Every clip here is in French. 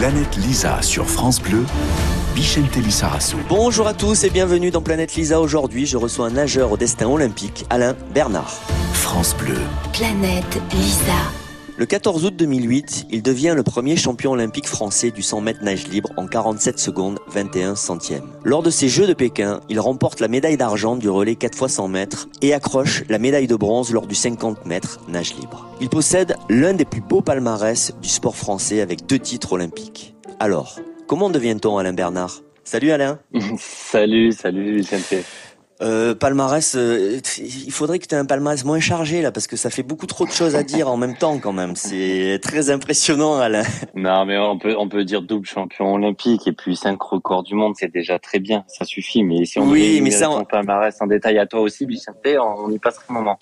Planète Lisa sur France Bleu, Bichente Lissarassou. Bonjour à tous et bienvenue dans Planète Lisa. Aujourd'hui, je reçois un nageur au destin olympique, Alain Bernard. France Bleu. Planète Lisa. Le 14 août 2008, il devient le premier champion olympique français du 100 mètres nage libre en 47 secondes 21 centièmes. Lors de ces Jeux de Pékin, il remporte la médaille d'argent du relais 4 x 100 mètres et accroche la médaille de bronze lors du 50 mètres nage libre. Il possède l'un des plus beaux palmarès du sport français avec deux titres olympiques. Alors, comment devient-on Alain Bernard? Salut Alain Salut, salut Vicente. Euh, palmarès, euh, il faudrait que tu aies un palmarès moins chargé là, parce que ça fait beaucoup trop de choses à dire en même temps quand même. C'est très impressionnant, Alain. Non, mais on peut on peut dire double champion olympique et puis cinq records du monde, c'est déjà très bien, ça suffit. Mais si on Oui, mais ça, ton on- palmarès en détail à toi aussi, Vicente, on y passera un moment.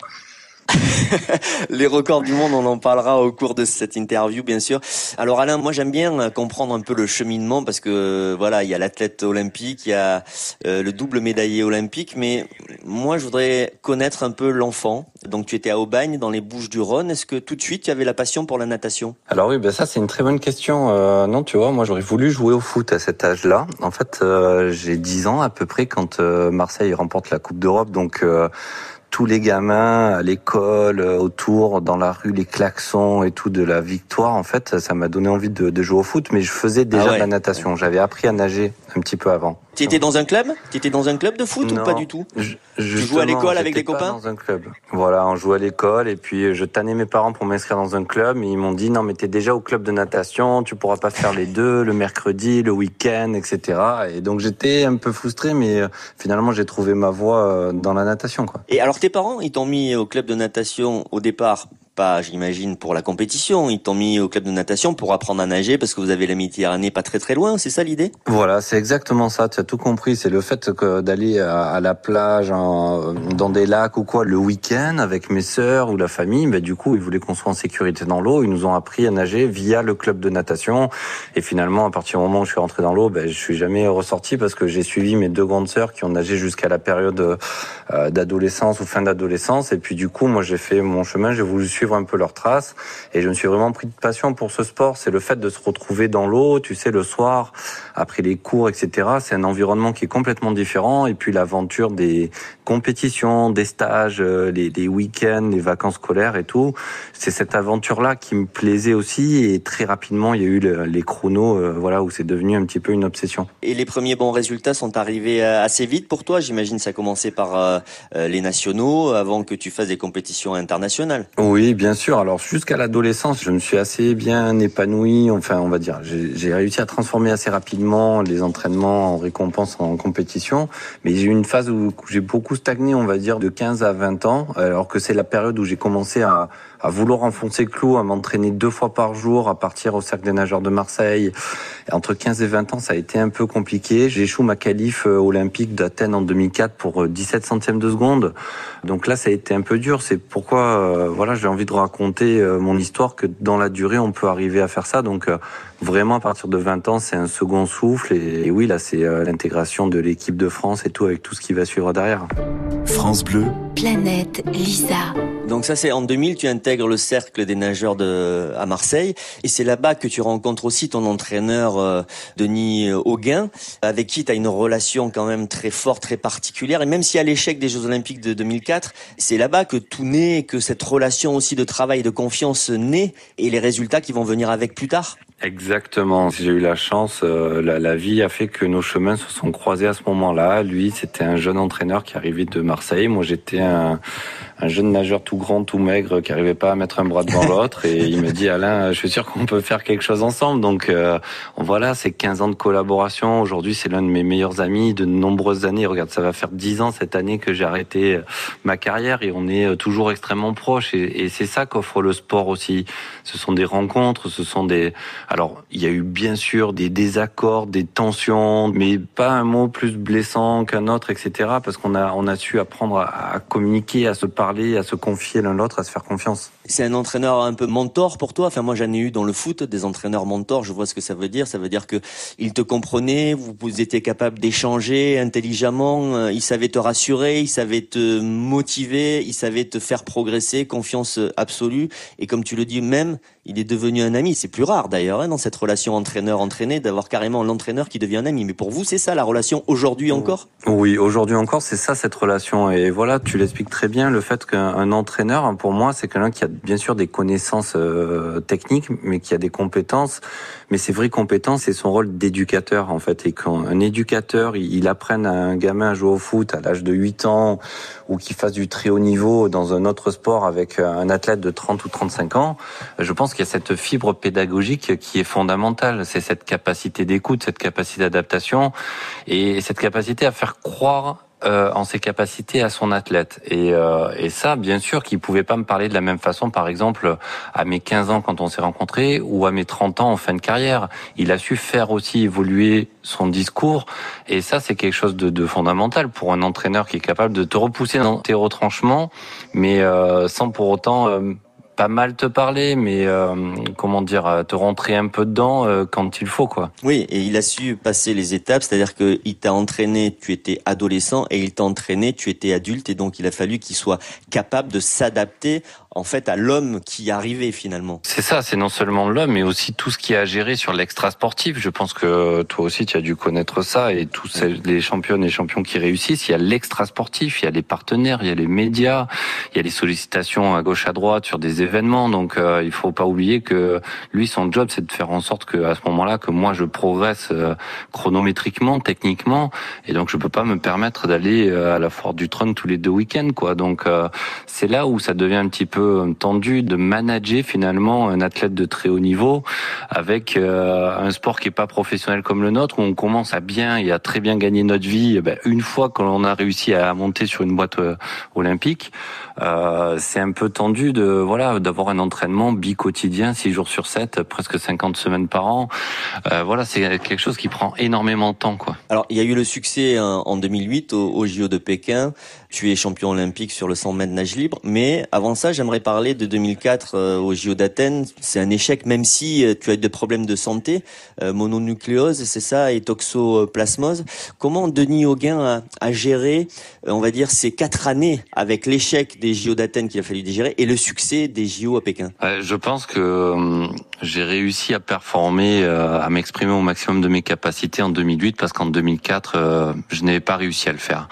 Les records du monde, on en parlera au cours de cette interview, bien sûr. Alors Alain, moi j'aime bien euh, comprendre un peu le cheminement parce que euh, voilà, il y a l'athlète olympique, il y a euh, le double médaillé olympique, mais moi je voudrais connaître un peu l'enfant. Donc tu étais à Aubagne, dans les Bouches-du-Rhône. Est-ce que tout de suite tu avais la passion pour la natation? Alors oui, ben ça c'est une très bonne question. Euh, non, tu vois, moi j'aurais voulu jouer au foot à cet âge-là. En fait, euh, j'ai 10 ans à peu près quand Marseille remporte la Coupe d'Europe. Donc tous les gamins à l'école, euh, autour, dans la rue, les klaxons et tout de la victoire, en fait, ça m'a donné envie de, de jouer au foot. Mais je faisais déjà Ah ouais. de la natation. J'avais appris à nager un petit peu avant. Tu étais dans un club? Tu étais dans un club de foot Non. ou pas du tout? Je- jouais à l'école avec des copains? dans un club. Voilà, on jouait à l'école et puis je tannais mes parents pour m'inscrire dans un club. Mais ils m'ont dit non, mais t'es déjà au club de natation, tu pourras pas faire les deux, le mercredi, le week-end, etc. Et donc j'étais un peu frustré, mais euh, finalement j'ai trouvé ma voie euh, dans la natation, quoi. Et alors tes parents, ils t'ont mis au club de natation au départ, pas j'imagine pour la compétition, ils t'ont mis au club de natation pour apprendre à nager parce que vous avez la Méditerranée pas très très loin, c'est ça l'idée? Voilà, c'est exactement ça. Tu as tout compris. C'est le fait que d'aller à, la plage, dans des lacs ou quoi, le week-end avec mes sœurs ou la famille. Ben, du coup, ils voulaient qu'on soit en sécurité dans l'eau. Ils nous ont appris à nager via le club de natation. Et finalement, à partir du moment où je suis rentré dans l'eau, ben, je suis jamais ressorti parce que j'ai suivi mes deux grandes sœurs qui ont nagé jusqu'à la période euh, d'adolescence ou fin d'adolescence. Et puis, du coup, moi, j'ai fait mon chemin. J'ai voulu suivre un peu leurs traces. Et je me suis vraiment pris de passion pour ce sport. C'est le fait de se retrouver dans l'eau, tu sais, le soir, après les cours, etc. C'est un environnement qui est complètement différent. Et puis l'aventure des compétitions, des stages, euh, les, les week-ends, les vacances scolaires et tout. C'est cette aventure-là qui me plaisait aussi. Et très rapidement, il y a eu le- les chronos, euh, voilà, où c'est devenu un petit peu une obsession. Et les premiers bons résultats sont arrivés euh, assez vite pour toi, j'imagine ça a commencé par euh, les nationaux avant que tu fasses des compétitions internationales. Oui, bien sûr. Alors jusqu'à l'adolescence, je me suis assez bien épanoui. Enfin, on va dire, j'ai j'ai réussi à transformer assez rapidement les entraînements en récompense en compétition. Mais j'ai eu une phase où j'ai beaucoup stagné, on va dire, de 15 à 20 ans, alors que c'est la période où j'ai commencé à, à vouloir enfoncer le clou, à m'entraîner deux fois par jour, à partir au cercle des nageurs de Marseille. Et entre 15 et 20 ans, ça a été un peu compliqué. J'échoue ma qualif euh, olympique d'Athènes en 2004 pour euh, 17 centièmes de seconde. Donc là, ça a été un peu dur. C'est pourquoi, euh, voilà, j'ai envie de raconter euh, mon histoire que dans la durée, on peut arriver à faire ça. Donc euh, vraiment, à partir de 20 ans, c'est un second souffle. Et, et oui, là, c'est euh, l'intégration de l'équipe de France et tout avec tout ce qui va suivre derrière. France Bleu, Planète Lisa. Donc ça c'est en 2000, tu intègres le cercle des nageurs de à Marseille et c'est là-bas que tu rencontres aussi ton entraîneur euh, Denis Auguin avec qui tu as une relation quand même très forte, très particulière et même si à l'échec des Jeux Olympiques de 2004, c'est là-bas que tout naît, que cette relation aussi de travail et de confiance naît et les résultats qui vont venir avec plus tard. Exactement. J'ai eu la chance, euh, la, la vie a fait que nos chemins se sont croisés à ce moment-là. Lui, c'était un jeune entraîneur qui arrivait de Marseille. Moi, j'étais un, un jeune nageur tout grand, tout maigre, qui arrivait pas à mettre un bras devant l'autre. Et il me dit, Alain, je suis sûr qu'on peut faire quelque chose ensemble. Donc euh, voilà, c'est 15 ans de collaboration. Aujourd'hui, c'est l'un de mes meilleurs amis de nombreuses années. Regarde, ça va faire 10 ans cette année que j'ai arrêté euh, ma carrière et on est euh, toujours extrêmement proches. Et, et c'est ça qu'offre le sport aussi. Ce sont des rencontres, ce sont des... Alors, il y a eu bien sûr des désaccords, des tensions, mais pas un mot plus blessant qu'un autre, etc. Parce qu'on a, on a su apprendre à, à communiquer, à se parler, à se confier l'un l'autre, à se faire confiance. C'est un entraîneur un peu mentor pour toi. Enfin, moi, j'en ai eu dans le foot des entraîneurs mentors. Je vois ce que ça veut dire. Ça veut dire que il te comprenait, vous, vous étiez capable d'échanger intelligemment. euh, Il savait te rassurer, il savait te motiver, il savait te faire progresser, confiance absolue. Et comme tu le dis même, il est devenu un ami. C'est plus rare d'ailleurs. hein, dans cette relation entraîneur-entraîné, d'avoir carrément l'entraîneur qui devient un ami. Mais pour vous, c'est ça la relation aujourd'hui encore? Oui, aujourd'hui encore, c'est ça cette relation. Et voilà, tu l'expliques très bien, le fait qu'un entraîneur, pour moi, c'est quelqu'un qui a bien sûr des connaissances euh, techniques, mais qui a des compétences. Mais ces vraies compétences, c'est son rôle d'éducateur, en fait. Et quand un éducateur, il, il apprenne à un gamin à jouer au foot à l'âge de 8 ans, ou qu'il fasse du très haut niveau dans un autre sport avec un athlète de 30 ou 35 ans, je pense qu'il y a cette fibre pédagogique qui est fondamentale. C'est cette capacité d'écoute, cette capacité d'adaptation et cette capacité à faire croire euh, en ses capacités à son athlète. Et, euh, et ça, bien sûr, qu'il pouvait pas me parler de la même façon, par exemple, à mes 15 ans quand on s'est rencontrés ou à mes 30 ans en fin de carrière. Il a su faire aussi évoluer son discours. Et ça, c'est quelque chose de, de, fondamental pour un entraîneur qui est capable de te repousser dans tes retranchements, mais euh, sans pour autant euh, pas mal te parler, mais euh, comment dire, euh, te rentrer un peu dedans euh, quand il faut, quoi. Oui, et il a su passer les étapes, c'est-à-dire qu'il t'a entraîné, tu étais adolescent, et il t'a entraîné, tu étais adulte, et donc il a fallu qu'il soit capable de s'adapter en fait à l'homme qui arrivait finalement. C'est ça, c'est non seulement l'homme, mais aussi tout ce qui a à gérer sur l'extra sportif. Je pense que toi aussi tu as dû connaître ça et tous les championnes et champions qui réussissent, il y a l'extra sportif, il y a les partenaires, il y a les médias, il y a les sollicitations à gauche à droite sur des événements. Donc euh, il faut pas oublier que lui son job c'est de faire en sorte que à ce moment-là que moi je progresse euh, chronométriquement, techniquement, et donc je peux pas me permettre d'aller euh, à la foire du trône tous les deux week-ends quoi. Donc euh, c'est là où ça devient un petit peu tendu de manager finalement un athlète de très haut niveau avec euh, un sport qui est pas professionnel comme le nôtre où on commence à bien et à très bien gagner notre vie eh ben, une fois qu'on a réussi à monter sur une boîte euh, olympique euh, c'est un peu tendu de voilà d'avoir un entraînement bi-quotidien 6 jours sur 7 presque 50 semaines par an. Euh, voilà c'est quelque chose qui prend énormément de temps quoi. Alors il y a eu le succès en, en 2008 au, au JO de Pékin. Tu es champion olympique sur le 100 mètres nage libre. Mais avant ça j'aimerais parler de 2004 euh, au JO d'Athènes. C'est un échec, même si tu as eu des problèmes de santé, mononucléose, c'est ça, et toxoplasmose. Comment Denis Auguin a, a géré, on va dire, ces quatre années avec l'échec des JO d'Athènes qu'il a fallu digérer et le succès des JO à Pékin Je pense que j'ai réussi à performer, à m'exprimer au maximum de mes capacités en 2008 parce qu'en 2004, je n'avais pas réussi à le faire.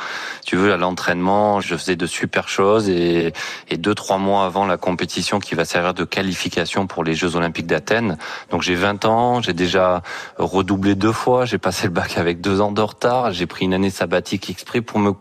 Tu veux, à l'entraînement, je faisais de super choses et, et deux, trois mois avant la compétition qui va servir de qualification pour les Jeux Olympiques d'Athènes. Donc j'ai 20 ans, j'ai déjà redoublé deux fois, j'ai passé le bac avec deux ans de retard, j'ai pris une année sabbatique exprès pour me euh,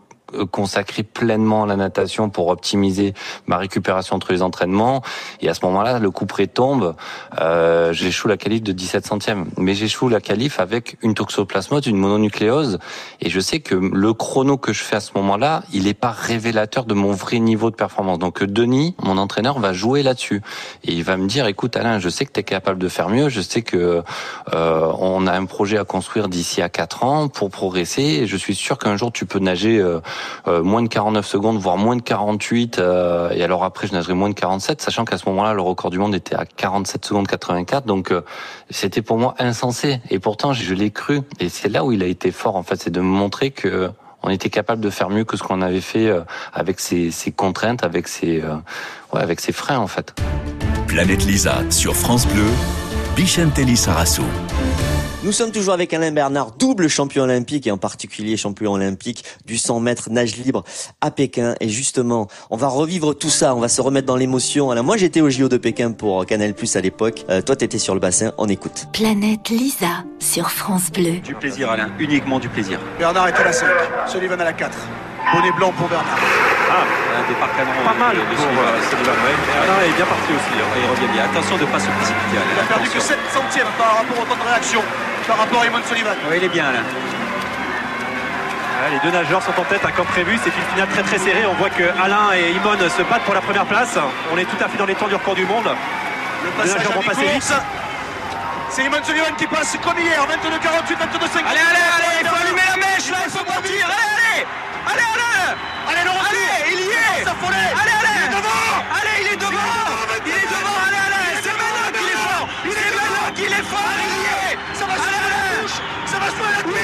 consacrer pleinement à la natation pour optimiser ma récupération entre les entraînements. Et à ce moment-là, le coup près tombe. Euh, j'échoue la qualif de 17 centièmes. Mais j'échoue la qualif avec une toxoplasmose, une mononucléose. Et je sais que le chrono que je fais à ce moment-là, il n'est pas révélateur de mon vrai niveau de performance. Donc Denis, mon entraîneur, va jouer là-dessus. Et il va me dire, écoute Alain, je sais que tu es capable de faire mieux. Je sais que euh, on a un projet à construire d'ici à 4 ans pour progresser. Et je suis sûr qu'un jour, tu peux nager... Euh, euh, moins de 49 secondes, voire moins de 48. Euh, et alors après, je nagerai moins de 47, sachant qu'à ce moment-là, le record du monde était à 47 secondes 84. Donc euh, c'était pour moi insensé. Et pourtant, je l'ai cru. Et c'est là où il a été fort, en fait, c'est de me montrer que on était capable de faire mieux que ce qu'on avait fait avec ces, contraintes, avec ces, ouais, avec ces freins, en fait. Planète Lisa sur France Bleu, Bichentelli Sarasso. Nous sommes toujours avec Alain Bernard, double champion olympique et en particulier champion olympique du 100 mètres nage libre à Pékin. Et justement, on va revivre tout ça, on va se remettre dans l'émotion. Alors moi j'étais au JO de Pékin pour Canal Plus à l'époque. Euh, toi t'étais sur le bassin, on écoute. Planète Lisa sur France Bleu. Du plaisir Alain, uniquement du plaisir. Bernard est à la 5, Sullivan à la 4. Bonnet blanc pour Bernard. Ah, un départ canon. Pas mal de, pour euh. Bernard est bien parti aussi. Hein. Il revient bien. Attention de ne pas se précipiter. Il a perdu que 7 centièmes par rapport au temps de réaction par rapport à Eamon Sullivan. Oui, il est bien là. Ouais, les deux nageurs sont en tête, un comme prévu, c'est une finale très très serrée. On voit que Alain et Imon se battent pour la première place. On est tout à fait dans les temps du record du monde. Le passage à passer vite. C'est Eamon Sullivan qui passe comme hier, 22 48, 22 5. Allez, allez, allez, il faut allumer la mèche là, il faut partir. Allez, allez, allez, allez, allez, le allez, il y est. Allez, allez, il est devant. Allez, il est devant. Il est devant, allez, allez, c'est maintenant qu'il est fort. C'est maintenant qu'il est fort, il y est. Ça va se faire la touche. Ça va se faire la touche. Oui,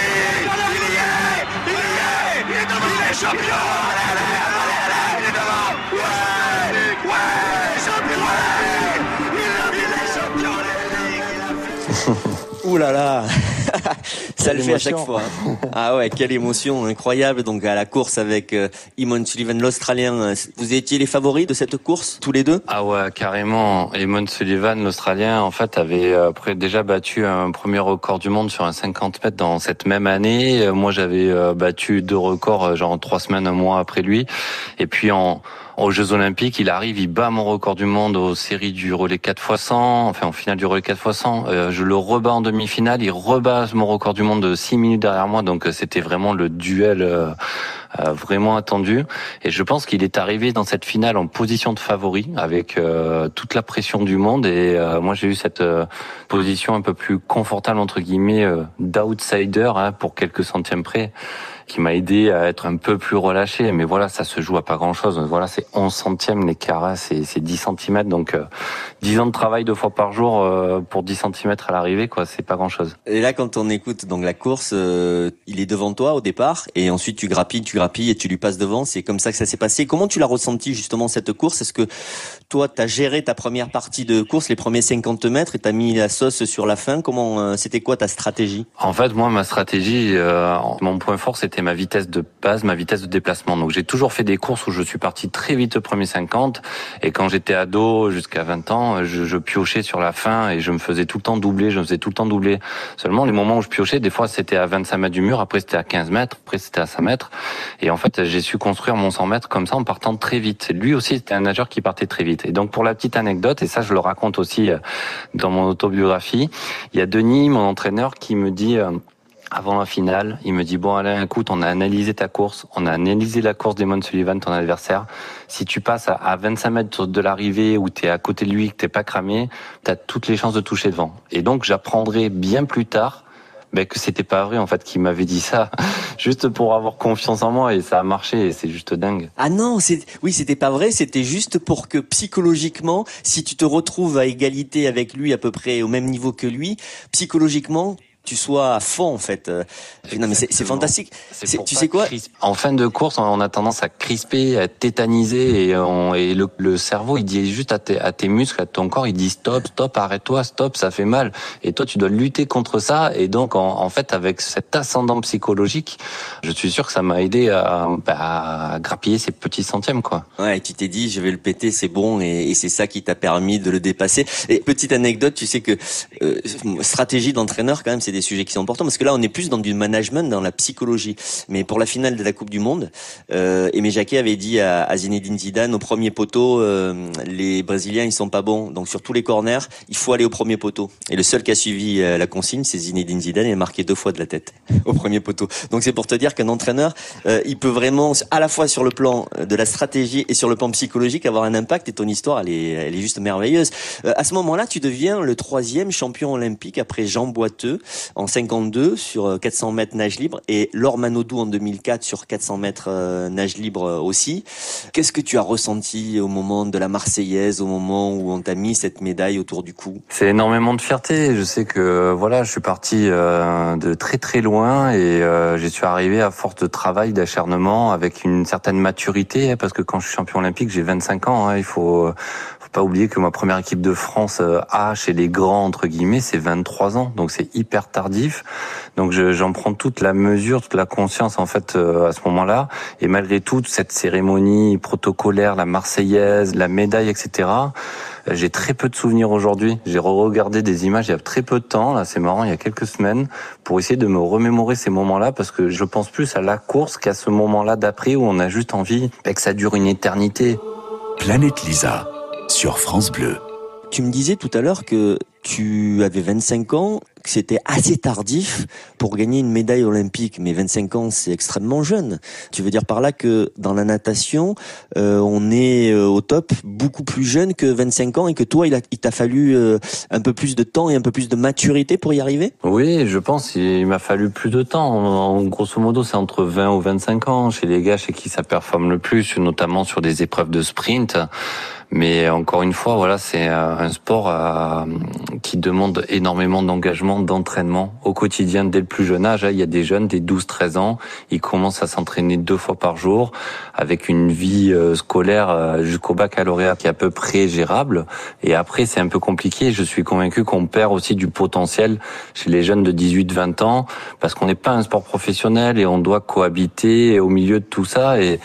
il y est. Il y est. Il est devant. Il est champion. Allez, allez, allez, allez, il est devant. Ouais, ouais, champion. Il est champion. Ouh là là Ça le fait à chaque fois. Hein. Ah ouais, quelle émotion incroyable. Donc à la course avec euh, Eamon Sullivan, l'Australien. Vous étiez les favoris de cette course, tous les deux? Ah ouais, carrément. Eamon Sullivan, l'Australien, en fait, avait euh, déjà battu un premier record du monde sur un 50 mètres dans cette même année. Euh, moi, j'avais euh, battu deux records, genre trois semaines, un mois après lui. Et puis en aux Jeux Olympiques, il arrive, il bat mon record du monde aux séries du relais 4 x 100, enfin en finale du relais 4 x 100. Euh, je le rebats en demi-finale, il rebat mon record du monde de 6 minutes derrière moi, donc euh, c'était vraiment le duel euh, vraiment attendu. Et je pense qu'il est arrivé dans cette finale en position de favori, avec toute la pression du monde. Et moi j'ai eu cette position un peu plus confortable entre guillemets d'outsider hein, pour quelques centièmes près qui m'a aidé à être un peu plus relâché. Mais voilà, ça se joue à pas grand chose. Voilà, c'est 11 centièmes l'écart, c'est, c'est 10 cm. Donc, euh, 10 ans de travail deux fois par jour euh, pour 10 cm à l'arrivée, quoi, c'est pas grand chose. Et là, quand on écoute donc la course, euh, il est devant toi au départ, et ensuite tu grappilles, tu grappilles et tu lui passes devant. C'est comme ça que ça s'est passé. Comment tu l'as ressenti justement cette course? Est-ce que toi, tu as géré ta première partie de course, les premiers 50 mètres, et t'as mis la sauce sur la fin Comment euh, c'était quoi ta stratégie? En fait, moi, ma stratégie, mon point fort, c'était ma vitesse de base, ma vitesse de déplacement. Donc j'ai toujours fait des courses où je suis parti très vite au premier 50 et quand j'étais ado jusqu'à 20 ans, je, je, piochais sur la fin et je me faisais tout le temps doubler, je me faisais tout le temps doubler. Seulement les moments où je piochais, des fois c'était à 25 mètres du mur, après c'était à 15 mètres, après c'était à 5 mètres et en fait j'ai su construire mon 100 mètres comme ça en partant très vite. Lui aussi c'était un nageur qui partait très vite. Et donc pour la petite anecdote et ça je le raconte aussi euh, dans mon autobiographie, il y a Denis, mon entraîneur, qui me dit euh, avant la finale, il me dit bon Alain, écoute, on a analysé ta course, on a analysé la course d'Emon Sullivan, ton adversaire. Si tu passes à 25 mètres de l'arrivée où tu es à côté de lui, que t'es pas cramé, tu as toutes les chances de toucher devant. Et donc j'apprendrai bien plus tard ben, que c'était pas vrai en fait qu'il m'avait dit ça juste pour avoir confiance en moi et ça a marché et c'est juste dingue. Ah non, c'est oui, c'était pas vrai, c'était juste pour que psychologiquement, si tu te retrouves à égalité avec lui à peu près au même niveau que lui, psychologiquement tu sois à fond en fait. Euh, non mais c'est fantastique. Tu sais quoi En fin de course, on a tendance à crisper, à tétaniser et, on, et le, le, cerveau il dit juste à tes, à tes muscles, à ton corps, il dit stop, stop, arrête-toi, stop, ça fait mal. Et toi tu dois lutter contre ça et donc en, en fait avec cet ascendant psychologique, je suis sûr que ça m'a aidé à, bah, à, grappiller ces petits centièmes quoi. Ouais, tu t'es dit je vais le péter, c'est bon et, et c'est ça qui t'a permis de le dépasser. Et petite anecdote, tu sais que euh, stratégie d'entraîneur quand même c'est des sujets qui sont importants parce que là on est plus dans du management, dans la psychologie. Mais pour la finale de la Coupe du Monde, euh, Aimé Jacquet avait dit à, à Zinedine Zidane au premier poteau, euh, les Brésiliens ils sont pas bons, donc sur tous les corners il faut aller au premier poteau. Et le seul qui a suivi euh, la consigne c'est Zinedine Zidane, il a marqué deux fois de la tête au premier poteau. Donc c'est pour te dire qu'un entraîneur, euh, il peut vraiment à la fois sur le plan de la stratégie et sur le plan psychologique avoir un impact. Et ton histoire elle est, elle est juste merveilleuse. Euh, à ce moment-là, tu deviens le troisième champion olympique après Jean Boiteux en 52 sur 400 euh, mètres nage libre et Laure Manodou en 2004 sur 400 mètres euh, nage libre euh, aussi. Qu'est-ce que tu as ressenti au moment de la Marseillaise, au moment où on t'a mis cette médaille autour du cou? C'est énormément de fierté. Je sais que voilà, je suis parti de très très loin et j'y suis arrivé à force de travail, d'acharnement, avec une certaine maturité, hein, parce que quand je suis champion olympique, j'ai 25 ans. Hein, il faut pas oublier que ma première équipe de France euh, A chez les grands entre guillemets, c'est 23 ans, donc c'est hyper tardif. Donc j'en prends toute la mesure, toute la conscience en fait euh, à ce moment-là. Et malgré tout, cette cérémonie protocolaire, la Marseillaise, la médaille, etc. Euh, j'ai très peu de souvenirs aujourd'hui. J'ai re-regardé des images il y a très peu de temps, là c'est marrant, il y a quelques semaines, pour essayer de me remémorer ces moments-là, parce que je pense plus à la course qu'à ce moment-là d'après où on a juste envie que ça dure une éternité. Planète Lisa sur France Bleu. Tu me disais tout à l'heure que tu avais 25 ans, que c'était assez tardif pour gagner une médaille olympique. Mais 25 ans, c'est extrêmement jeune. Tu veux dire par là que dans la natation, euh, on est euh, au top beaucoup plus jeune que 25 ans et que toi, il, il t'a fallu euh, un peu plus de temps et un peu plus de maturité pour y arriver? Oui, je pense il m'a fallu plus de temps. En, grosso modo, c'est entre 20 ou 25 ans chez les gars chez qui ça performe le plus, notamment sur des épreuves de sprint. Mais encore une fois, voilà, c'est un sport à, qui demande énormément d'engagement, d'entraînement au quotidien dès le plus jeune âge. Hein. Il y a des jeunes, des 12-13 ans, ils commencent à s'entraîner deux fois par jour avec une vie euh, scolaire euh, jusqu'au baccalauréat qui est à peu près gérable. Et après, c'est un peu compliqué. Je suis convaincu qu'on perd aussi du potentiel chez les jeunes de 18-20 ans parce qu'on n'est pas un sport professionnel et on doit cohabiter au milieu de tout ça. Et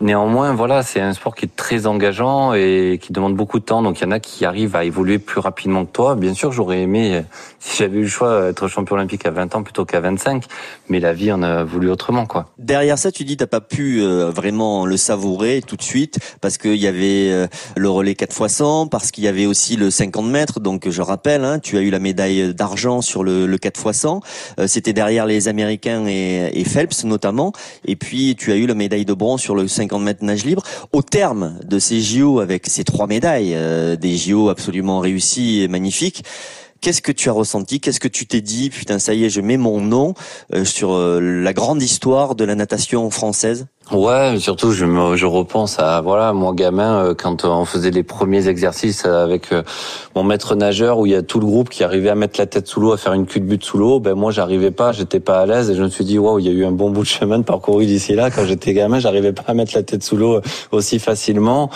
néanmoins, voilà, c'est un sport qui est très engageant et qui demande beaucoup de temps. Donc il y en a qui arrivent à évoluer plus rapidement que toi. Bien sûr, j'aurais aimé, si j'avais eu le choix, être champion olympique à 20 ans plutôt qu'à 25. Mais la vie en a voulu autrement, quoi. Derrière ça, tu dis t'as pas pu euh, vraiment le savourer tout de suite parce qu'il y avait euh, le relais 4 x 100, parce qu'il y avait aussi le 50 mètres. Donc je rappelle, hein, tu as eu la médaille d'argent sur le, le 4 x 100. C'était derrière les Américains et Phelps notamment. Et puis tu as eu la médaille de bronze sur le 50 mètres nage libre. Au terme de ces JO avec ces trois médailles, euh, des JO absolument réussis et magnifiques. Qu'est-ce que tu as ressenti? Qu'est-ce que tu t'es dit? Putain, ça y est, je mets mon nom euh, sur euh, la grande histoire de la natation française? Ouais, surtout je me, je repense à voilà moi gamin euh, quand on faisait les premiers exercices avec euh, mon maître nageur où il y a tout le groupe qui arrivait à mettre la tête sous l'eau à faire une culbute sous l'eau. Ben moi j'arrivais pas, j'étais pas à l'aise et je me suis dit waouh il y a eu un bon bout de chemin de parcouru d'ici là. Quand j'étais gamin j'arrivais pas à mettre la tête sous l'eau aussi facilement.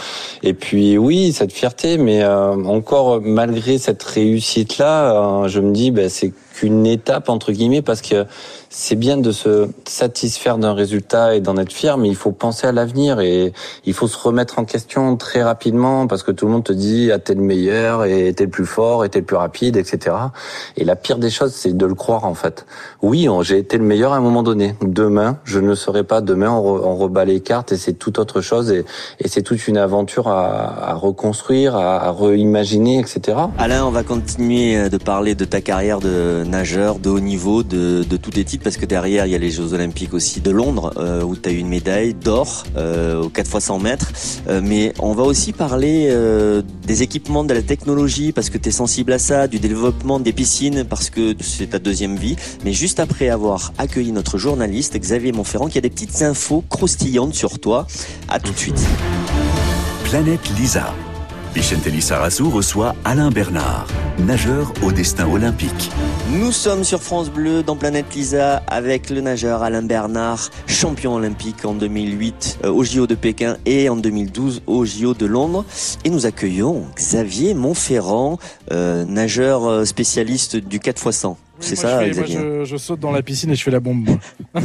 Et puis oui cette fierté, mais euh, encore malgré cette réussite là, je me dis ben c'est qu'une étape entre guillemets parce que c'est bien de se satisfaire d'un résultat et d'en être fier, mais il faut penser à l'avenir et il faut se remettre en question très rapidement parce que tout le monde te dit ah t'es le meilleur et t'es le plus fort et t'es le plus rapide, etc. Et la pire des choses, c'est de le croire en fait. Oui, j'ai été le meilleur à un moment donné. Demain, je ne serai pas. Demain, on, rebat les cartes et c'est tout autre chose et, et c'est toute une aventure à, à reconstruire, à, à réimaginer, etc. Alain, on va continuer de parler de ta carrière de nageur de haut niveau, de, de tous titres parce que derrière il y a les Jeux Olympiques aussi de Londres euh, où tu as eu une médaille d'or euh, aux 4 x 100 mètres. Euh, mais on va aussi parler des équipements, de la technologie parce que tu es sensible à ça, du développement des piscines parce que c'est ta deuxième vie. Mais juste après avoir accueilli notre journaliste Xavier Montferrand qui a des petites infos croustillantes sur toi. À tout de suite. Planète Lisa. Vicente Lissarazu reçoit Alain Bernard, nageur au destin olympique. Nous sommes sur France Bleu dans Planète Lisa avec le nageur Alain Bernard, champion olympique en 2008 euh, au JO de Pékin et en 2012 au JO de Londres. Et nous accueillons Xavier Montferrand, euh, nageur euh, spécialiste du 4 x 100. C'est ça, je, Xavier moi, je, je, saute dans la piscine et je fais la bombe. je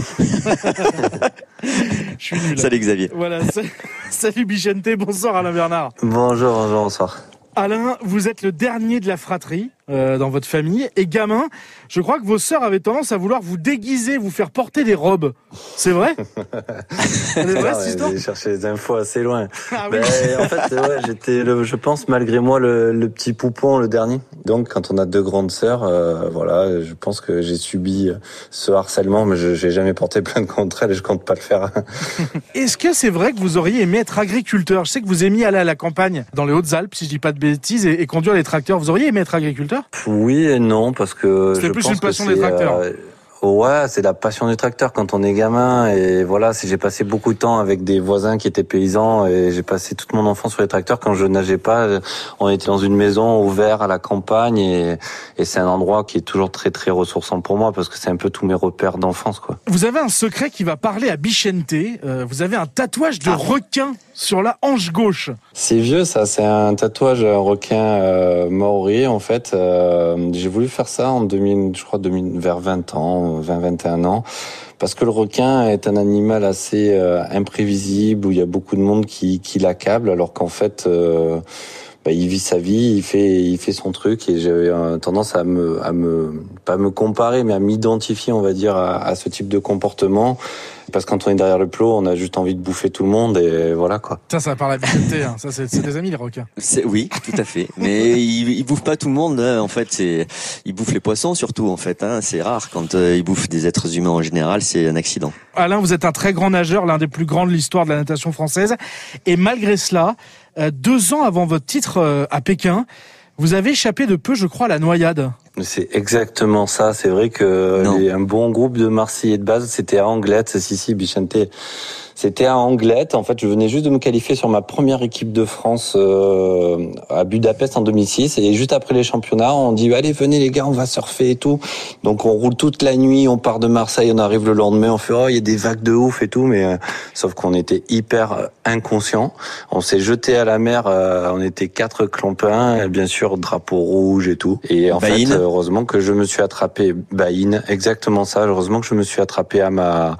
suis nul. Salut Xavier. Voilà. Salut Bichente. Bonsoir Alain Bernard. Bonjour, bonjour, bonsoir. Alain, vous êtes le dernier de la fratrie euh, dans votre famille. Et gamin, je crois que vos sœurs avaient tendance à vouloir vous déguiser, vous faire porter des robes. C'est vrai C'est vrai, cette histoire J'ai cherché les infos assez loin. Ah, oui. ben, en fait, ouais, j'étais, je pense, malgré moi, le, le, petit poupon, le dernier. Donc, quand on a deux grandes sœurs, euh, voilà, je pense que j'ai subi ce harcèlement, mais je n'ai jamais porté plainte contre elles et je compte pas le faire. Est-ce que c'est vrai que vous auriez aimé être agriculteur? Je sais que vous aimiez aller à la campagne, dans les Hautes-Alpes, si je dis pas de bêtises, et, et conduire les tracteurs. Vous auriez aimé être agriculteur? Oui et non, parce que. C'était plus une passion des tracteurs. Ouais, c'est la passion du tracteur quand on est gamin et voilà, j'ai passé beaucoup de temps avec des voisins qui étaient paysans et j'ai passé toute mon enfance sur les tracteurs quand je nageais pas, on était dans une maison ouverte à la campagne et, et c'est un endroit qui est toujours très très ressourçant pour moi parce que c'est un peu tous mes repères d'enfance quoi. Vous avez un secret qui va parler à Bichente, euh, vous avez un tatouage de ah. requin sur la hanche gauche. C'est vieux ça, c'est un tatouage un requin euh, maori en fait. Euh, j'ai voulu faire ça en 2000, je crois 2000, vers 20 ans 20-21 ans, parce que le requin est un animal assez euh, imprévisible, où il y a beaucoup de monde qui, qui l'accable, alors qu'en fait... Bah, il vit sa vie, il fait, il fait son truc et j'ai tendance à me, à me, pas me comparer, mais à m'identifier, on va dire, à, à, ce type de comportement. Parce que quand on est derrière le plot, on a juste envie de bouffer tout le monde et voilà quoi. Ça, ça parle à Vicente, hein. ça c'est des amis les requins. Oui, tout à fait. Mais ils, ils bouffent pas tout le monde. Hein. En fait, c'est ils bouffent les poissons surtout. En fait, hein. c'est rare quand euh, ils bouffent des êtres humains en général, c'est un accident. Alain, vous êtes un très grand nageur, l'un des plus grands de l'histoire de la natation française, et malgré cela, deux ans avant votre titre euh, à Pékin, vous avez échappé de peu, je crois, à la noyade. C'est exactement ça. C'est vrai que les- un bon groupe de Marseillais de base, c'était à Anglette. Si, si, Bichente. C'était à Anglette. En fait, je venais juste de me qualifier sur ma première équipe de France euh, à Budapest en 2006. Et juste après les championnats, on dit allez, venez les gars, on va surfer et tout. Donc on roule toute la nuit, on part de Marseille, on arrive le lendemain, on fait oh il y a des vagues de ouf et tout. Mais euh, sauf qu'on était hyper euh, inconscient. On s'est jeté à la mer. euh, on était quatre clampins, bien sûr drapeau rouge et tout. Et en Baïne. fait, heureusement que je me suis attrapé, Baïne, exactement ça. Heureusement que je me suis attrapé à ma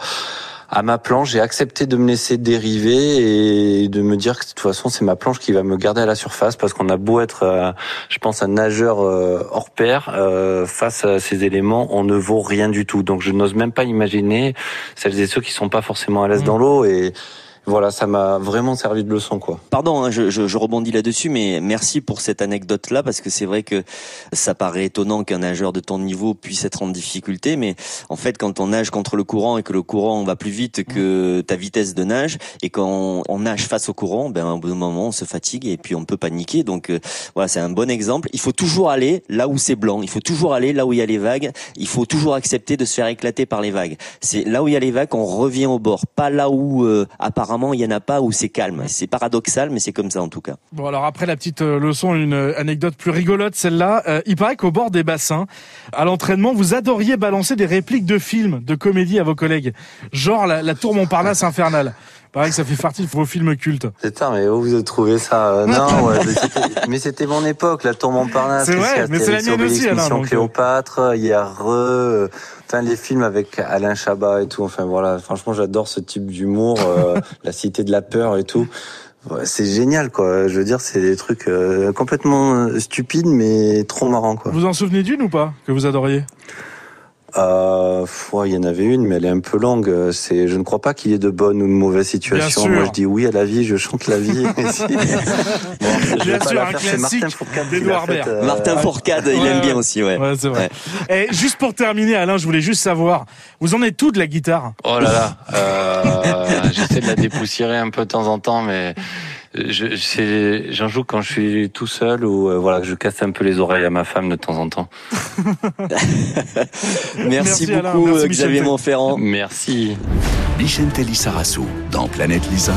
à ma planche. J'ai accepté de me laisser dériver et de me dire que de toute façon c'est ma planche qui va me garder à la surface parce qu'on a beau être, euh, je pense, un nageur euh, hors pair euh, face à ces éléments, on ne vaut rien du tout. Donc je n'ose même pas imaginer celles et ceux qui sont pas forcément à l'aise Mmh. dans l'eau et voilà, ça m'a vraiment servi de leçon quoi. Pardon, hein, je, je, je rebondis là-dessus, mais merci pour cette anecdote-là, parce que c'est vrai que ça paraît étonnant qu'un nageur de ton niveau puisse être en difficulté, mais en fait, quand on nage contre le courant et que le courant va plus vite que ta vitesse de nage, et quand on nage face au courant, ben, au bout d'un moment, on se fatigue et puis on peut paniquer. Donc euh, voilà, c'est un bon exemple. Il faut toujours aller là où c'est blanc, il faut toujours aller là où il y a les vagues, il faut toujours accepter de se faire éclater par les vagues. C'est là où il y a les vagues qu'on revient au bord, pas là où euh, apparemment il y en a pas, où c'est calme. C'est paradoxal, mais c'est comme ça en tout cas. Bon alors après la petite euh, leçon, une euh, anecdote plus rigolote celle-là. Euh, il paraît qu'au bord des bassins, à l'entraînement, vous adoriez balancer des répliques de films, de comédies à vos collègues, genre la, la tour Montparnasse infernale. Pareil que ça fait partie de vos films cultes. Putain, mais où vous avez trouvé ça Euh, Non, ouais, mais c'était- mon époque, la tour Montparnasse. C'est vrai, mais c'est la mienne aussi, Alain, Mission donc, euh. Cléopâtre, il y a Re, enfin les films avec Alain Chabat et tout. Enfin voilà, franchement, j'adore ce type d'humour, euh, la cité de la peur et tout. Ouais, c'est génial, quoi. Je veux dire, c'est des trucs euh, complètement euh, stupides, mais trop marrants, quoi. Vous en souvenez d'une ou pas que vous adoriez? Euh, il y en avait une, mais elle est un peu longue. C'est, je ne crois pas qu'il y ait de bonnes ou de mauvaises situations. sûr. Moi, je dis oui à la vie, je chante la vie. Bon, je Bien sûr, la un faire, c'est Martin classique Fourcade euh, Martin Fourcade, il ouais, aime bien aussi, ouais. Ouais, c'est vrai. Et juste pour terminer, Alain, je voulais juste savoir, vous en êtes tout de la guitare? Oh là là, euh, j'essaie de la dépoussiérer un peu de temps en temps, mais j'en joue quand je suis tout seul ou euh, voilà, que je casse un peu les oreilles à ma femme de temps en temps. Merci, Merci, Alain. beaucoup, Merci, euh, Xavier. Monferrand. Merci. Bichente Lissarasu dans Planète Lisa.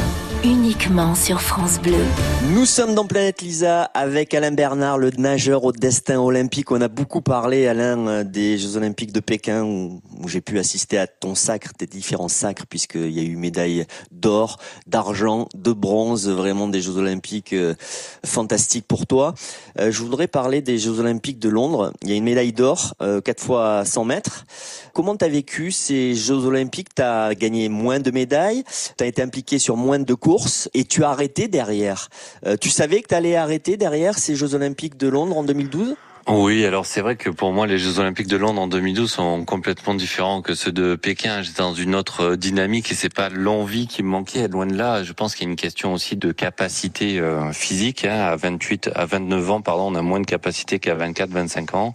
Uniquement sur France Bleu. Nous sommes dans Planète Lisa avec Alain Bernard, le nageur au destin olympique. On a beaucoup parlé, Alain, euh, des Jeux Olympiques de Pékin où, j'ai pu assister à ton sacre, tes différents sacres, puisqu'il y a eu médailles d'or, d'argent, de bronze, vraiment des Jeux Olympiques euh, fantastiques pour toi. Euh, je voudrais parler des Jeux Olympiques de Londres. Il y a une médaille d'or, euh, 4 fois 100 mètres. Comment t'as vécu ces Jeux Olympiques? T'as gagné moins de médailles, t'as été impliqué sur moins de et tu as arrêté derrière. Euh, tu savais que t'allais arrêter derrière ces Jeux Olympiques de Londres en 2012 Oui, alors c'est vrai que pour moi, les Jeux Olympiques de Londres en 2012 sont complètement différents que ceux de Pékin. J'étais dans une autre euh, dynamique et c'est pas l'envie qui me manquait, loin de là. Je pense qu'il y a une question aussi de capacité euh, physique. Hein. À 28, à 29 ans, pardon, on a moins de capacité qu'à 24, 25 ans.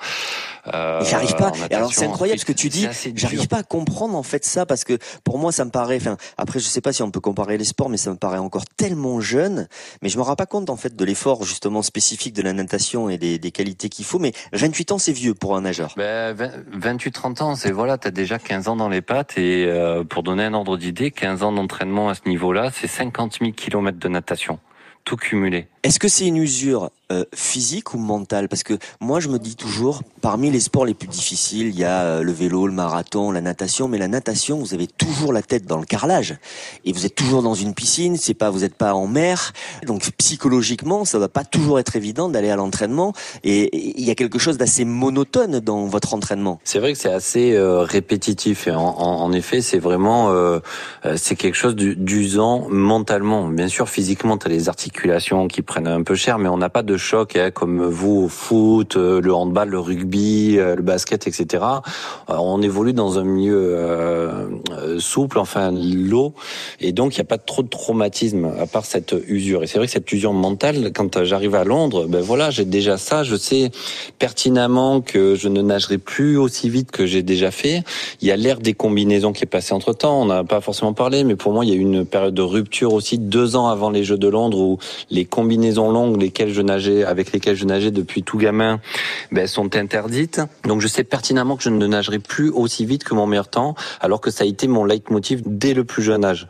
Euh, J'arrive pas. en Et alors c'est incroyable ce que tu dis. J'arrive pas à comprendre en fait ça parce que pour moi ça me paraît. Enfin après je sais pas si on peut comparer les sports, mais ça me paraît encore tellement jeune. Mais je me rends pas compte en fait de l'effort justement spécifique de la natation et des, des qualités qu'il faut. Mais 28 ans c'est vieux pour un nageur. Ben, 28-30 ans, c'est voilà, t'as déjà 15 ans dans les pattes et euh, pour donner un ordre d'idée, 15 ans d'entraînement à ce niveau-là, c'est 50 000 kilomètres de natation, tout cumulé. Est-ce que c'est une usure euh, physique ou mentale Parce que moi, je me dis toujours, parmi les sports les plus difficiles, il y a euh, le vélo, le marathon, la natation. Mais la natation, vous avez toujours la tête dans le carrelage et vous êtes toujours dans une piscine. C'est pas, vous n'êtes pas en mer. Donc psychologiquement, ça va pas toujours être évident d'aller à l'entraînement. Et il y a quelque chose d'assez monotone dans votre entraînement. C'est vrai que c'est assez euh, répétitif et en, effet, c'est vraiment c'est quelque chose d'u- d'usant mentalement. Bien sûr, physiquement, tu as les articulations qui prennent un peu cher, mais on n'a pas de choc hein, comme vous au foot, euh, le handball, le rugby, euh, le basket, etc. Euh, on évolue dans un milieu souple, enfin l'eau, et donc il n'y a pas trop de traumatisme à part cette usure. Et c'est vrai que cette usure mentale, quand j'arrive à Londres, ben voilà, j'ai déjà ça, je sais pertinemment que je ne nagerai plus aussi vite que j'ai déjà fait. Il y a l'ère des combinaisons qui est passée entre temps. On n'a pas forcément parlé, mais pour moi, il y a eu une période de rupture aussi deux ans avant les Jeux de Londres où les combinaisons longues, lesquelles je nageais avec lesquelles je nageais depuis tout gamin, ben, sont interdites. Donc je sais pertinemment que je ne nagerai plus aussi vite que mon meilleur temps, alors que ça a été mon leitmotiv dès le plus jeune âge.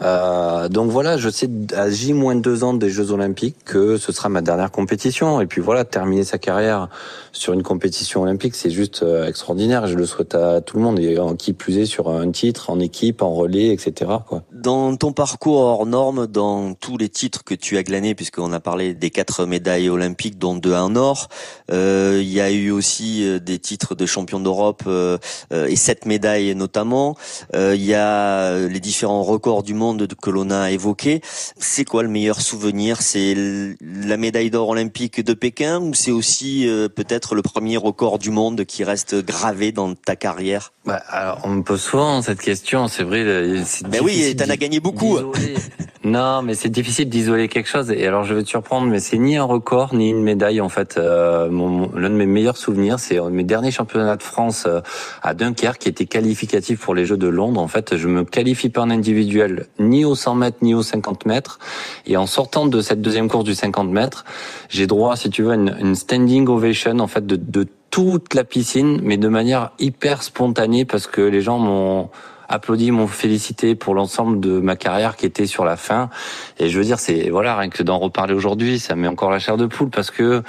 Euh, donc voilà, je sais à J-2 ans des Jeux Olympiques que ce sera ma dernière compétition. Et puis voilà, terminer sa carrière sur une compétition olympique, c'est juste euh, extraordinaire. Je le souhaite à tout le monde, et qui plus est sur un titre, en équipe, en relais, etc. Dans ton parcours hors norme, dans tous les titres que tu as glanés, puisqu'on a parlé des quatre médailles olympiques, dont deux en or, euh, il y a eu aussi euh, des titres de champion d'Europe euh, et sept médailles notamment. Il y a les différents records du monde que l'on a évoqués. C'est quoi le meilleur souvenir? C'est la médaille d'or olympique de Pékin ou c'est aussi peut-être le premier record du monde qui reste gravé dans ta carrière? Bah, alors, on me pose souvent cette question, c'est vrai. Mais oui, t'en as gagné beaucoup. non, mais c'est difficile d'isoler quelque chose. Et alors, je vais te surprendre, mais c'est ni un record ni une médaille. En fait, euh, l'un de mes meilleurs souvenirs, c'est mes derniers championnats de France euh, à Dunkerque, qui étaient qualificatifs pour les Jeux de Londres. En fait, je me qualifie pas en individuel, ni au 100 mètres, ni au 50 mètres. Et en sortant de cette deuxième course du 50 mètres, j'ai droit, si tu veux, à une, une standing ovation, en fait, de, de toute la piscine, mais de manière hyper spontanée parce que les gens m'ont applaudi, m'ont félicité pour l'ensemble de ma carrière qui était sur la fin. Et je veux dire, c'est voilà, rien que d'en reparler aujourd'hui, ça met encore la chair de poule parce que.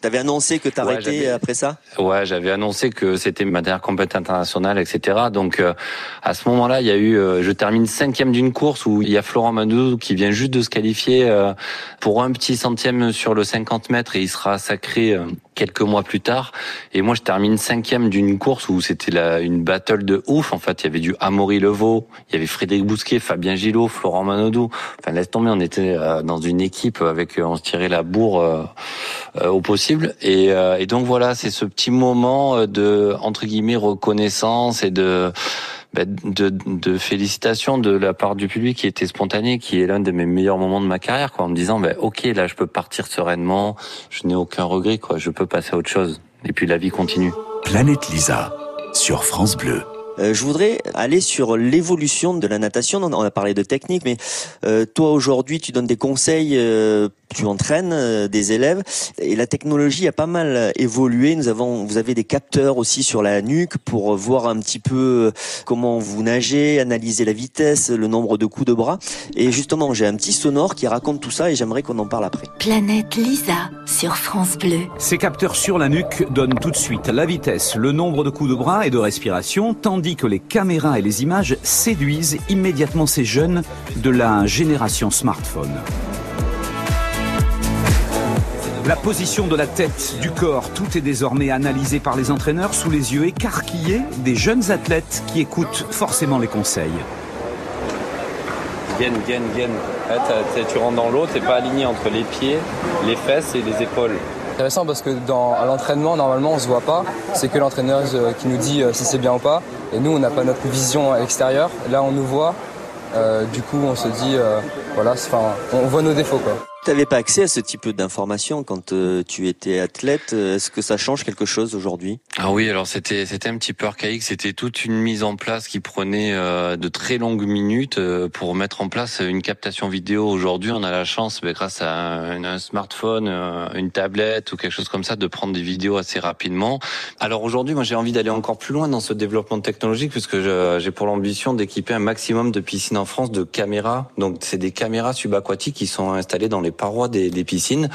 T'avais annoncé que t'arrêtais ouais, après ça? Ouais, j'avais annoncé que c'était ma dernière compétition internationale, etc. Donc euh, à ce moment-là, il y a eu, euh, je termine cinquième d'une course où il y a Florent Mandou qui vient juste de se qualifier euh, pour un petit centième sur le 50 mètres et il sera sacré quelques mois plus tard. Et moi, je termine cinquième d'une course où c'était une battle de ouf. En fait, il y avait du Amaury Levaux, il y avait Frédéric Bousquet, Fabien Gillot, Florent Manodou. Enfin, laisse tomber, on était euh, dans une équipe avec, euh, on se tirait la bourre euh, au possible. Et, et donc voilà, c'est ce petit moment de entre guillemets reconnaissance et de de, de, félicitations de la part du public qui était spontané, qui est l'un de mes meilleurs moments de ma carrière, quoi, en me disant, bah, ok, là, je peux partir sereinement, je n'ai aucun regret, quoi, je peux passer à autre chose. Et puis la vie continue. Planète Lisa sur France Bleu. Euh, je voudrais aller sur l'évolution de la natation. On a parlé de technique, mais euh, toi aujourd'hui, tu donnes des conseils, euh, tu entraînes des élèves, et la technologie a pas mal évolué. Nous avons, vous avez des capteurs aussi sur la nuque pour voir un petit peu comment vous nagez, analyser la vitesse, le nombre de coups de bras. Et justement, j'ai un petit sonore qui raconte tout ça, et j'aimerais qu'on en parle après. Planète Lisa sur France Bleu. Ces capteurs sur la nuque donnent tout de suite la vitesse, le nombre de coups de bras et de respiration, tandis que les caméras et les images séduisent immédiatement ces jeunes de la génération smartphone. La position de la tête, du corps, tout est désormais analysé par les entraîneurs sous les yeux écarquillés des jeunes athlètes qui écoutent forcément les conseils. Gaine, gaine, gaine. tu rentres dans l'eau, t'es pas aligné entre les pieds, les fesses et les épaules intéressant parce que dans, à l'entraînement, normalement, on se voit pas. C'est que l'entraîneur euh, qui nous dit euh, si c'est bien ou pas. Et nous, on n'a pas notre vision à l'extérieur. Là, on nous voit. Euh, du coup, on se dit, voilà, on voit nos défauts, quoi. Tu pas accès à ce type d'informations quand euh, tu étais athlète. Est-ce que ça change quelque chose aujourd'hui? Ah oui, alors c'était c'était un petit peu archaïque. C'était toute une mise en place qui prenait euh, de très longues minutes euh, pour mettre en place une captation vidéo. Aujourd'hui, on a la chance, mais grâce à un, smartphone, une tablette ou quelque chose comme ça, de prendre des vidéos assez rapidement. Alors aujourd'hui, moi, j'ai envie d'aller encore plus loin dans ce développement technologique puisque j'ai pour l'ambition d'équiper un maximum de piscines en France de caméras. Donc c'est des caméras subaquatiques qui sont installées dans les parois des, piscines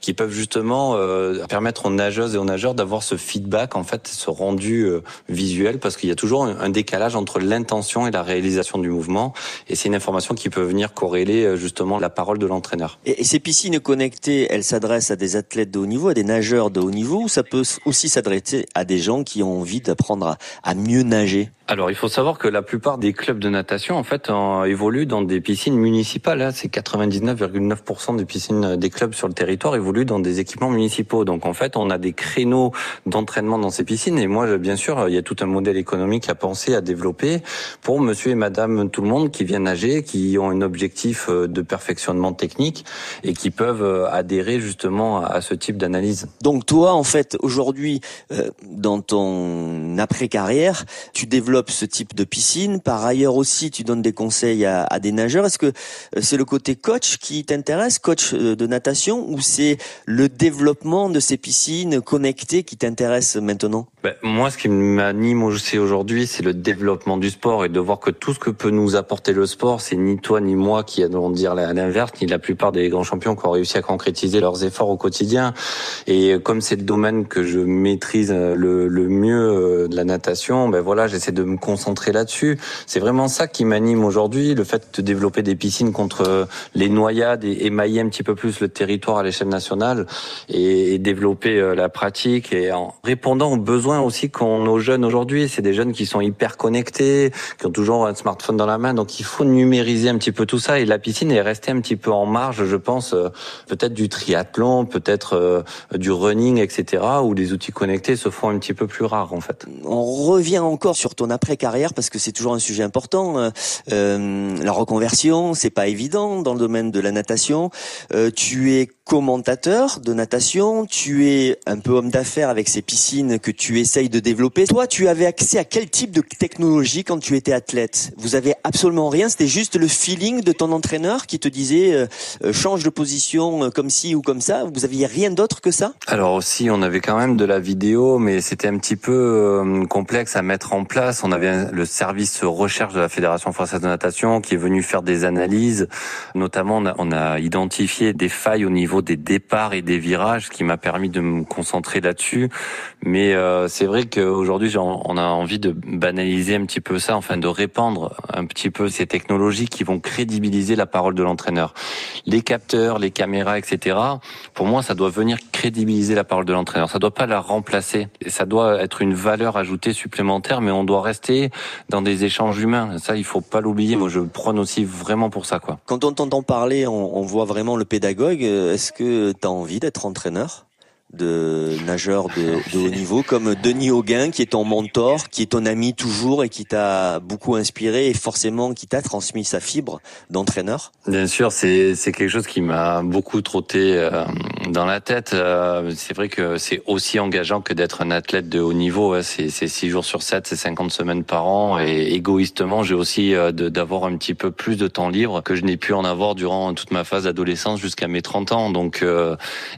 qui peuvent justement euh, permettre aux nageuses et aux nageurs d'avoir ce feedback, en fait, ce rendu euh, visuel, parce qu'il y a toujours un, décalage entre l'intention et la réalisation du mouvement. Et c'est une information qui peut venir corréler euh, justement la parole de l'entraîneur. Et, ces piscines connectées, elles s'adressent à des athlètes de haut niveau, à des nageurs de haut niveau, ou ça peut aussi s'adresser à des gens qui ont envie d'apprendre à mieux nager? Alors, il faut savoir que la plupart des clubs de natation, en fait, évoluent dans des piscines municipales. Hein. C'est 99,9% des piscines des clubs sur le territoire évoluent dans des équipements municipaux. Donc, en fait, on a des créneaux d'entraînement dans ces piscines. Et moi, bien sûr, il y a tout un modèle économique à penser, à développer pour monsieur et madame tout le monde qui viennent nager, qui ont un objectif euh, de perfectionnement technique et qui peuvent euh, adhérer justement à ce type d'analyse. Donc, toi, en fait, aujourd'hui, euh, dans ton après-carrière, tu développes ce type de piscine. Par ailleurs aussi, tu donnes des conseils à, des nageurs. Est-ce que c'est le côté coach qui t'intéresse, coach de natation, ou c'est le développement de ces piscines connectées qui t'intéresse maintenant? Ben, Moi, ce qui m'anime aussi aujourd'hui, c'est le développement du sport et de voir que tout ce que peut nous apporter le sport, c'est ni toi ni moi qui allons dire l'inverse, ni la plupart des grands champions qui ont réussi à concrétiser leurs efforts au quotidien. Et comme c'est le domaine que je maîtrise le, le mieux euh, de la natation, ben voilà, j'essaie de me concentrer là-dessus. C'est vraiment ça qui m'anime aujourd'hui, le fait de développer des piscines contre les noyades et émailler un petit peu plus le territoire à l'échelle nationale et, développer euh, la pratique et en répondant aux besoins aussi qu'ont nos jeunes aujourd'hui. C'est des jeunes qui sont hyper connectés, qui ont toujours un smartphone dans la main, donc il faut numériser un petit peu tout ça. Et la piscine est restée un petit peu en marge, je pense, euh, peut-être du triathlon, peut-être euh, du running, etc., où les outils connectés se font un petit peu plus rares en fait. On revient encore sur ton après-carrière parce que c'est toujours un sujet important. Euh, la reconversion, c'est pas évident dans le domaine de la natation. Euh, tu es commentateur de natation, tu es un peu homme d'affaires avec ces piscines que tu essayes de développer. Toi, tu avais accès à quel type de technologie quand tu étais athlète? Vous avez absolument rien, c'était juste le feeling de ton entraîneur qui te disait euh, euh, change de position euh, comme ci ou comme ça? Vous aviez rien d'autre que ça? Alors aussi, on avait quand même de la vidéo, mais c'était un petit peu complexe à mettre en place. On avait le service recherche de la Fédération française de natation qui est venu faire des analyses. Notamment, on a, on a identifié des failles au niveau des départs et des virages, qui m'a permis de me concentrer là-dessus. Mais euh, c'est vrai qu'aujourd'hui, on a envie de banaliser un petit peu ça, enfin de répandre un petit peu ces technologies qui vont crédibiliser la parole de l'entraîneur. Les capteurs, les caméras, etc. Pour moi, ça doit venir crédibiliser la parole de l'entraîneur. Ça doit pas la remplacer. Ça doit être une valeur ajoutée supplémentaire, mais on doit rester dans des échanges humains. Ça, il faut pas l'oublier. Moi, je prône aussi vraiment pour ça, quoi. Quand on t'entend parler, on, voit vraiment le pédagogue. Est-ce que tu as envie d'être entraîneur? De nageurs de, haut niveau comme Denis Auguin qui est ton mentor, qui est ton ami toujours et qui t'a beaucoup inspiré et forcément qui t'a transmis sa fibre d'entraîneur Bien sûr, c'est quelque chose qui m'a beaucoup trotté euh, dans la tête. Euh, c'est vrai que c'est aussi engageant que d'être un athlète de haut niveau. Hein. C'est c'est six jours sur 7, c'est 50 semaines par an et égoïstement, j'ai aussi euh, d'avoir un petit peu plus de temps libre que je n'ai pu en avoir durant toute ma phase d'adolescence jusqu'à mes 30 ans. Donc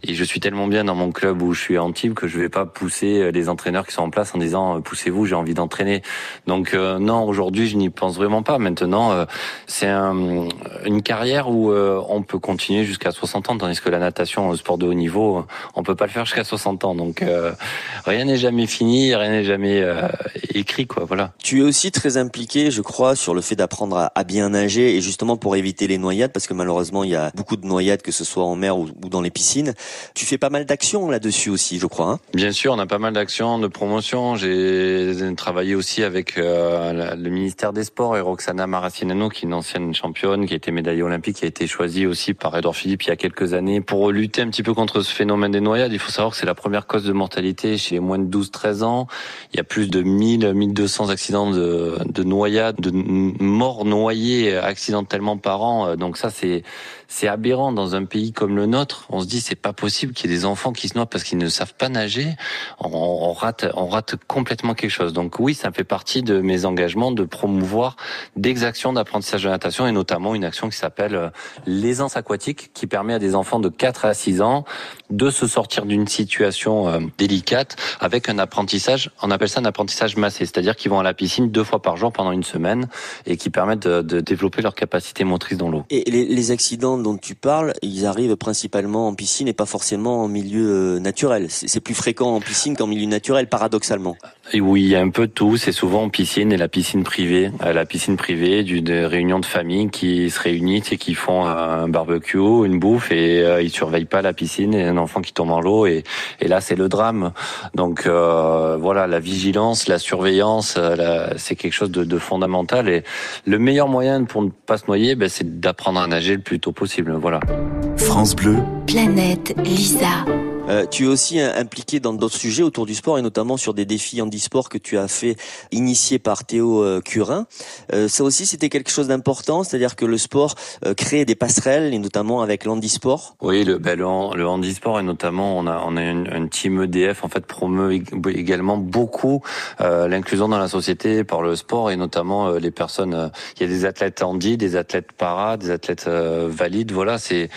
et je suis tellement bien dans mon club où je suis en team que je vais pas pousser euh, les entraîneurs qui sont en place en disant euh, poussez-vous, j'ai envie d'entraîner. Donc euh, non, aujourd'hui je n'y pense vraiment pas. Maintenant, c'est un, une carrière où on peut continuer jusqu'à 60 ans, tandis que la natation, le sport de haut niveau, on peut pas le faire jusqu'à 60 ans. Donc rien n'est jamais fini, rien n'est jamais écrit, quoi. Voilà. Tu es aussi très impliqué, je crois, sur le fait d'apprendre à, bien nager et justement pour éviter les noyades, parce que malheureusement il y a beaucoup de noyades, que ce soit en mer ou, ou dans les piscines. Tu fais pas mal d'actions dessus aussi, je crois. Hein. Bien sûr, on a pas mal d'actions de promotion. J'ai travaillé aussi avec euh, le ministère des Sports et Roxana Maracineanu, qui est une ancienne championne, qui a été médaillée olympique, qui a été choisie aussi par Edouard Philippe il y a quelques années pour lutter un petit peu contre ce phénomène des noyades. Il faut savoir que c'est la première cause de mortalité chez les moins de 12-13 ans. Il y a plus de 1000, 1200 accidents de, de noyades, de morts noyées accidentellement par an. Donc ça, c'est c'est aberrant dans un pays comme le nôtre. On se dit c'est pas possible qu'il y ait des enfants qui se noient parce qu'ils ne savent pas nager. On, rate, on rate complètement quelque chose. Donc oui, ça fait partie de mes engagements de promouvoir des actions d'apprentissage de natation et notamment une action qui s'appelle euh, l'aisance aquatique qui permet à des enfants de 4 à 6 ans de se sortir d'une situation euh, délicate avec un apprentissage, on appelle ça un apprentissage massé, c'est-à-dire qu'ils vont à la piscine deux fois par jour pendant une semaine et qui permettent de, développer leur capacité motrice dans l'eau. Et les, accidents dont tu parles, ils arrivent principalement en piscine et pas forcément en milieu euh, naturel. C'est plus fréquent en piscine qu'en milieu naturel, paradoxalement. Et oui, il y a un peu de tout. C'est souvent en piscine et la piscine privée. Euh, la piscine privée, d'une réunion de famille qui se réunissent et qui font un barbecue, une bouffe et euh, ils surveillent pas la piscine et un enfant qui tombe en l'eau et, là c'est le drame. Donc voilà, la vigilance, la surveillance, c'est quelque chose de, de, fondamental et le meilleur moyen pour ne pas se noyer, ben, c'est d'apprendre à nager le plus tôt possible. Voilà. France Bleu. Planète Lisa. Euh, tu es aussi impliqué dans d'autres sujets autour du sport et notamment sur des défis handisport que tu as fait initier par Théo euh, Curin. Euh, ça aussi, c'était quelque chose d'important, c'est-à-dire que le sport euh, crée des passerelles et notamment avec l'handisport. Oui, le, ben, le, han- le handisport et notamment on a on a une, une team EDF en fait promeut ég- également beaucoup l'inclusion dans la société par le sport et notamment les personnes. Il y a des athlètes handi, des athlètes para, des athlètes valides. Voilà, c'est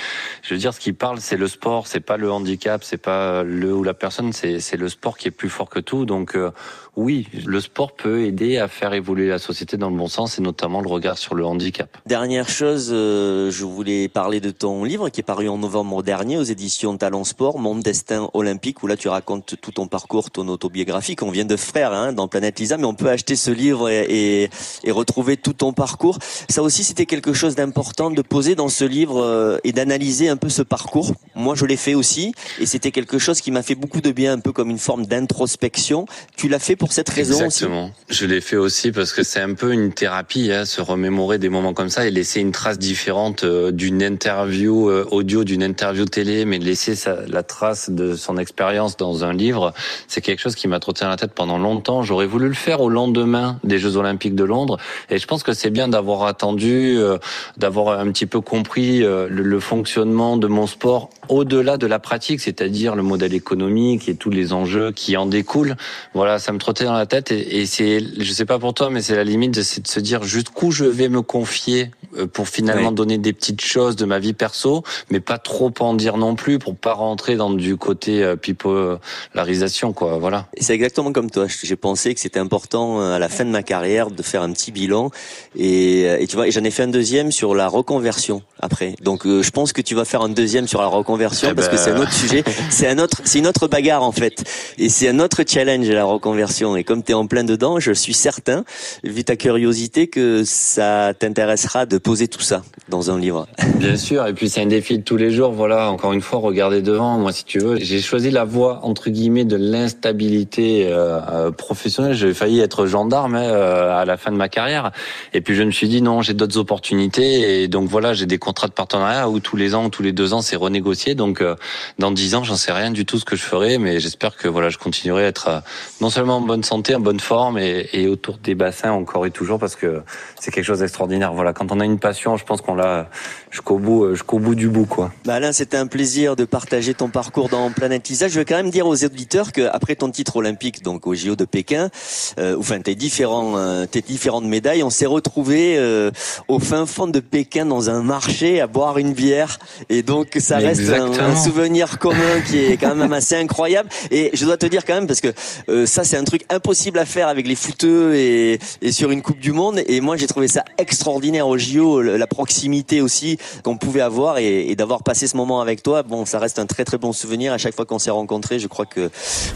je veux dire ce qui parle, c'est le sport, c'est pas le handicap, c'est pas le ou la personne, c'est le sport qui est plus fort que tout. Donc euh, oui, le sport peut aider à faire évoluer la société dans le bon sens et notamment le regard sur le handicap. Dernière chose, euh, je voulais parler de ton livre qui est paru en novembre dernier aux éditions Talent Sport, Mon destin olympique, où là tu racontes tout ton parcours, ton autobiographie qu'on vient de faire hein, dans Planète Lisa, mais on peut acheter ce livre et, et, et retrouver tout ton parcours. Ça aussi, c'était quelque chose d'important de poser dans ce livre euh, et d'analyser un peu ce parcours. Moi, je l'ai fait aussi, et c'était quelque chose qui m'a fait beaucoup de bien, un peu comme une forme d'introspection. Tu l'as fait pour cette raison Exactement. Je l'ai fait aussi parce que c'est un peu une thérapie, hein, se remémorer des moments comme ça et laisser une trace différente euh, d'une interview euh, audio, d'une interview télé, mais laisser la trace de son expérience dans un livre, c'est quelque chose qui m'a trotté dans la tête pendant longtemps. J'aurais voulu le faire au lendemain des Jeux Olympiques de Londres et je pense que c'est bien d'avoir attendu, euh, d'avoir un petit peu compris le fonctionnement de mon sport au-delà de la pratique, c'est-à-dire le modèle économique et tous les enjeux qui en découlent. Voilà, ça me trottait dans la tête et, et c'est, je sais pas pour toi, mais c'est la limite de, de se dire jusqu'où je vais me confier euh, pour finalement Oui. donner des petites choses de ma vie perso, mais pas trop en dire non plus pour pas rentrer dans du côté euh, pipolarisation, quoi. Voilà. C'est exactement comme toi. J'ai pensé que c'était important euh, à la fin de ma carrière de faire un petit bilan. Et, et tu vois, et j'en ai fait un deuxième sur la reconversion après. Donc euh, je pense que tu vas faire un deuxième sur la reconversion Eh parce ben. que c'est un autre sujet. C'est un autre, c'est une autre bagarre en fait. Et c'est un autre challenge la reconversion. Et comme tu es en plein dedans, je suis certain, vu ta curiosité, que ça t'intéressera de poser tout ça dans un livre. Bien sûr, et puis c'est un défi de tous les jours. Voilà, encore une fois, regardez devant. Moi, si tu veux, j'ai choisi la voie entre guillemets de l'instabilité euh, euh, professionnelle. J'ai failli être gendarme hein, euh, à la fin de ma carrière, et puis je me suis dit non, j'ai d'autres opportunités. Et donc voilà, j'ai des contrats de partenariat où tous les ans, ou tous les deux ans, c'est renégocié. Donc euh, dans dix ans, j'en sais rien du tout ce que je ferai, mais j'espère que voilà, je continuerai à être euh, non seulement en bonne santé, en bonne forme, et, et autour des bassins encore et toujours, parce que c'est quelque chose d'extraordinaire. Voilà, quand on a une passion, je pense qu'on l'a jusqu'au bout, euh, jusqu'au bout du bout, quoi. Bah Alain, c'était un plaisir de partager ton parcours dans Planète Lisa. Je veux quand même dire aux auditeurs que après ton titre olympique, donc au JO de Pékin, euh, enfin tes différents, euh, tes différentes médailles, on s'est retrouvés euh, au fin fond de Pékin dans un marché à boire une bière, et donc ça Mais reste un souvenir commun qui est quand même assez incroyable. Et je dois te dire quand même parce que euh, ça c'est un truc impossible à faire avec les footeux et, et sur une Coupe du Monde. Et moi j'ai trouvé ça extraordinaire au JO, la proximité aussi qu'on pouvait avoir et, et d'avoir passé ce moment avec toi. Bon, ça reste un très très bon souvenir. À chaque fois qu'on s'est rencontrés, je crois que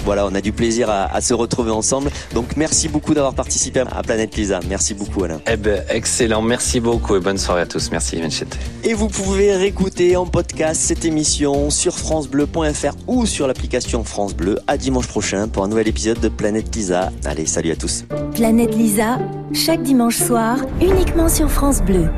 voilà, on a du plaisir à, à se retrouver ensemble. Donc merci beaucoup d'avoir participé à Planète Lisa. Merci beaucoup Alain. Eh ben, excellent. Merci beaucoup et bonne soirée à tous. Merci, Manchette. Et vous pouvez réécouter en podcast cette émission sur francebleu.fr ou sur l'application France Bleu. À dimanche prochain pour un nouvel épisode de Planète Lisa. Allez, salut à tous. Planète Lisa, chaque dimanche soir, uniquement sur France Bleu.